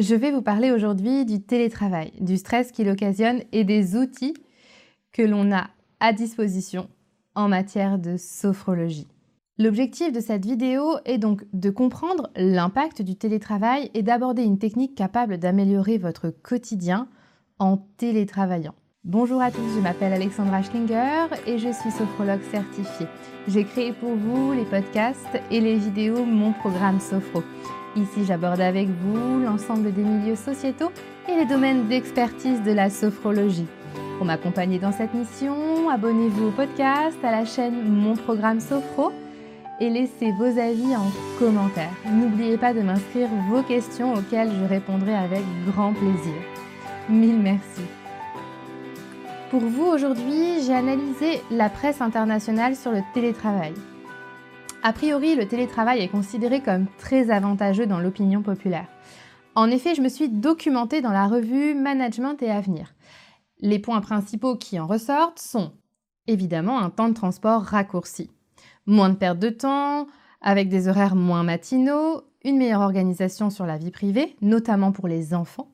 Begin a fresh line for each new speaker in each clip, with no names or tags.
Je vais vous parler aujourd'hui du télétravail, du stress qu'il occasionne et des outils que l'on a à disposition en matière de sophrologie. L'objectif de cette vidéo est donc de comprendre l'impact du télétravail et d'aborder une technique capable d'améliorer votre quotidien en télétravaillant. Bonjour à tous, je m'appelle Alexandra Schlinger et je suis sophrologue certifiée. J'ai créé pour vous les podcasts et les vidéos Mon programme Sophro. Ici, j'aborde avec vous l'ensemble des milieux sociétaux et les domaines d'expertise de la sophrologie. Pour m'accompagner dans cette mission, abonnez-vous au podcast, à la chaîne Mon Programme Sophro et laissez vos avis en commentaire. N'oubliez pas de m'inscrire vos questions auxquelles je répondrai avec grand plaisir. Mille merci. Pour vous, aujourd'hui, j'ai analysé la presse internationale sur le télétravail. A priori, le télétravail est considéré comme très avantageux dans l'opinion populaire. En effet, je me suis documentée dans la revue Management et Avenir. Les points principaux qui en ressortent sont évidemment un temps de transport raccourci, moins de perte de temps, avec des horaires moins matinaux, une meilleure organisation sur la vie privée, notamment pour les enfants.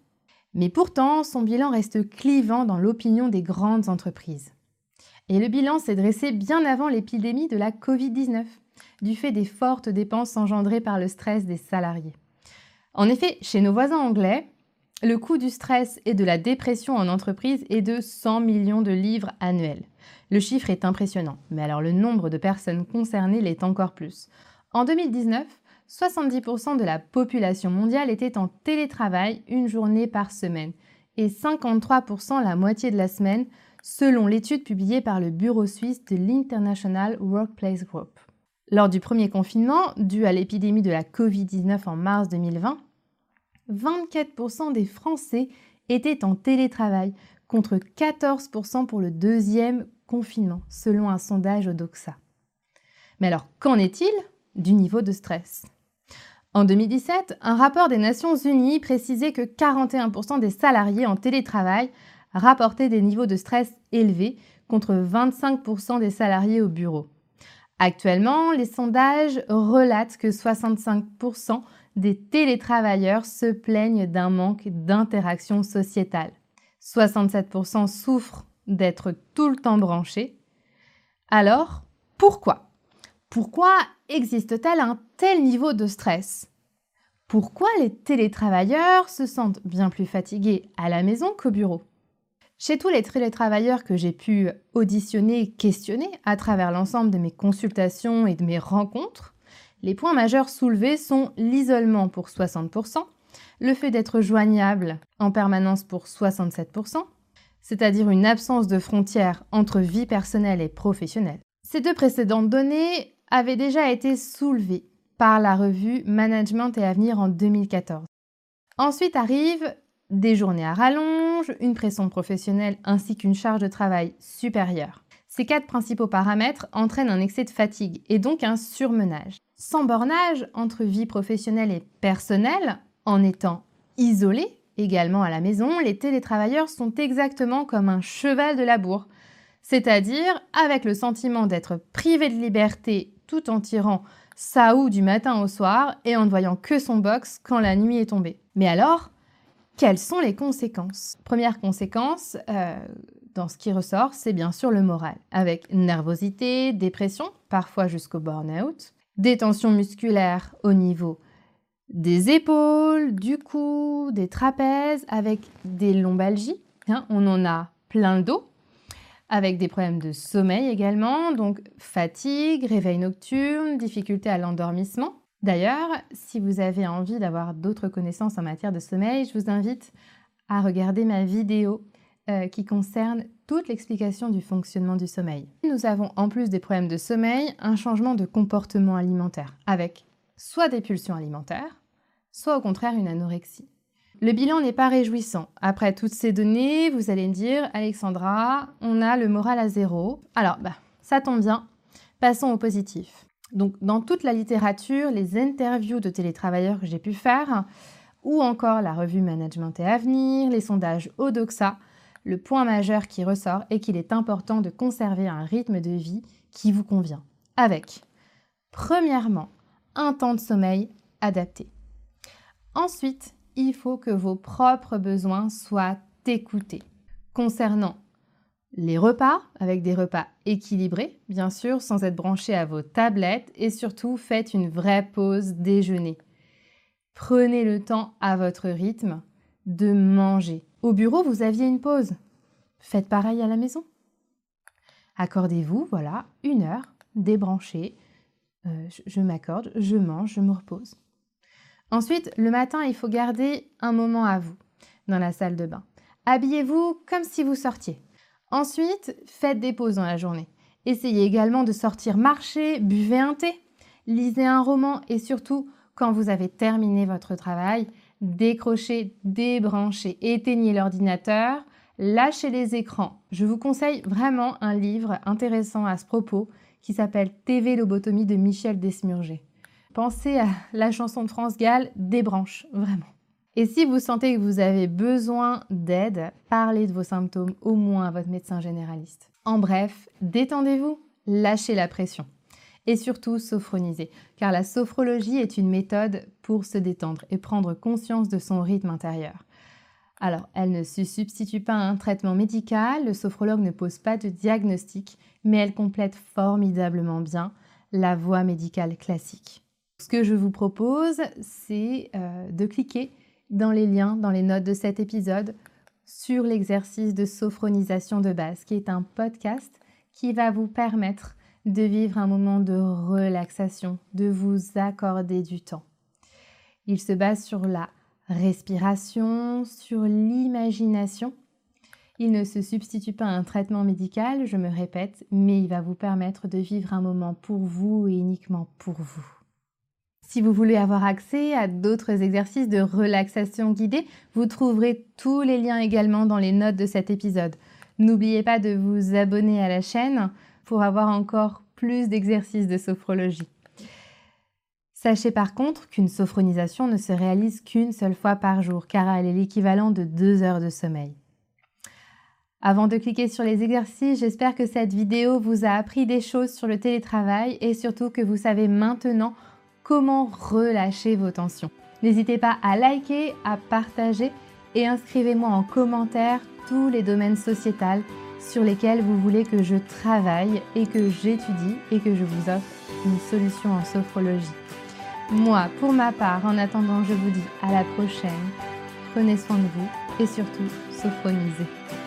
Mais pourtant, son bilan reste clivant dans l'opinion des grandes entreprises. Et le bilan s'est dressé bien avant l'épidémie de la Covid-19 du fait des fortes dépenses engendrées par le stress des salariés. En effet, chez nos voisins anglais, le coût du stress et de la dépression en entreprise est de 100 millions de livres annuels. Le chiffre est impressionnant, mais alors le nombre de personnes concernées l'est encore plus. En 2019, 70% de la population mondiale était en télétravail une journée par semaine et 53% la moitié de la semaine, selon l'étude publiée par le bureau suisse de l'International Workplace Group. Lors du premier confinement, dû à l'épidémie de la Covid-19 en mars 2020, 24% des Français étaient en télétravail, contre 14% pour le deuxième confinement, selon un sondage au Doxa. Mais alors, qu'en est-il du niveau de stress? En 2017, un rapport des Nations Unies précisait que 41% des salariés en télétravail rapportaient des niveaux de stress élevés, contre 25% des salariés au bureau. Actuellement, les sondages relatent que 65% des télétravailleurs se plaignent d'un manque d'interaction sociétale. 67% souffrent d'être tout le temps branchés. Alors, pourquoi? Pourquoi existe-t-il un tel niveau de stress? Pourquoi les télétravailleurs se sentent bien plus fatigués à la maison qu'au bureau? Chez tous les télétravailleurs que j'ai pu auditionner questionner à travers l'ensemble de mes consultations et de mes rencontres, les points majeurs soulevés sont l'isolement pour 60%, le fait d'être joignable en permanence pour 67%, c'est-à-dire une absence de frontières entre vie personnelle et professionnelle. Ces deux précédentes données avaient déjà été soulevées par la revue Management et Avenir en 2014. Ensuite arrive des journées à rallonge, une pression professionnelle ainsi qu'une charge de travail supérieure. Ces quatre principaux paramètres entraînent un excès de fatigue et donc un surmenage. Sans bornage entre vie professionnelle et personnelle, en étant isolés également à la maison, les télétravailleurs sont exactement comme un cheval de labour, c'est-à-dire avec le sentiment d'être privés de liberté tout en tirant sa houe du matin au soir et en ne voyant que son box quand la nuit est tombée. Mais alors, quelles sont les conséquences? Première conséquence, euh, dans ce qui ressort, c'est bien sûr le moral, avec nervosité, dépression, parfois jusqu'au burn-out, des tensions musculaires au niveau des épaules, du cou, des trapèzes, avec des lombalgies, hein, on en a plein le avec des problèmes de sommeil également, donc fatigue, réveil nocturne, difficulté à l'endormissement. D'ailleurs, si vous avez envie d'avoir d'autres connaissances en matière de sommeil, je vous invite à regarder ma vidéo euh, qui concerne toute l'explication du fonctionnement du sommeil. Nous avons en plus des problèmes de sommeil un changement de comportement alimentaire avec soit des pulsions alimentaires, soit au contraire une anorexie. Le bilan n'est pas réjouissant. Après toutes ces données, vous allez me dire, Alexandra, on a le moral à zéro. Alors, bah, ça tombe bien. Passons au positif. Donc, dans toute la littérature, les interviews de télétravailleurs que j'ai pu faire, ou encore la revue Management et Avenir, les sondages Odoxa, le point majeur qui ressort est qu'il est important de conserver un rythme de vie qui vous convient, avec, premièrement, un temps de sommeil adapté. Ensuite, il faut que vos propres besoins soient écoutés. Concernant les repas, avec des repas équilibrés, bien sûr, sans être branchés à vos tablettes, et surtout faites une vraie pause déjeuner. Prenez le temps à votre rythme de manger. Au bureau, vous aviez une pause. Faites pareil à la maison. Accordez-vous, voilà, une heure, débranché. Euh, je m'accorde, je mange, je me repose. Ensuite, le matin, il faut garder un moment à vous dans la salle de bain. Habillez-vous comme si vous sortiez. Ensuite, faites des pauses dans la journée. Essayez également de sortir marcher, buvez un thé, lisez un roman et surtout, quand vous avez terminé votre travail, décrochez, débranchez, éteignez l'ordinateur, lâchez les écrans. Je vous conseille vraiment un livre intéressant à ce propos qui s'appelle TV Lobotomie de Michel Desmurger. Pensez à la chanson de France Gall, Débranche, vraiment. Et si vous sentez que vous avez besoin d'aide, parlez de vos symptômes au moins à votre médecin généraliste. En bref, détendez-vous, lâchez la pression. Et surtout, sophronisez, car la sophrologie est une méthode pour se détendre et prendre conscience de son rythme intérieur. Alors, elle ne se substitue pas à un traitement médical, le sophrologue ne pose pas de diagnostic, mais elle complète formidablement bien la voie médicale classique. Ce que je vous propose, c'est euh, de cliquer dans les liens, dans les notes de cet épisode, sur l'exercice de sophronisation de base, qui est un podcast qui va vous permettre de vivre un moment de relaxation, de vous accorder du temps. Il se base sur la respiration, sur l'imagination. Il ne se substitue pas à un traitement médical, je me répète, mais il va vous permettre de vivre un moment pour vous et uniquement pour vous. Si vous voulez avoir accès à d'autres exercices de relaxation guidée, vous trouverez tous les liens également dans les notes de cet épisode. N'oubliez pas de vous abonner à la chaîne pour avoir encore plus d'exercices de sophrologie. Sachez par contre qu'une sophronisation ne se réalise qu'une seule fois par jour car elle est l'équivalent de deux heures de sommeil. Avant de cliquer sur les exercices, j'espère que cette vidéo vous a appris des choses sur le télétravail et surtout que vous savez maintenant comment relâcher vos tensions. N'hésitez pas à liker, à partager et inscrivez-moi en commentaire tous les domaines sociétals sur lesquels vous voulez que je travaille et que j'étudie et que je vous offre une solution en sophrologie. Moi, pour ma part, en attendant, je vous dis à la prochaine. Prenez soin de vous et surtout, sophronisez.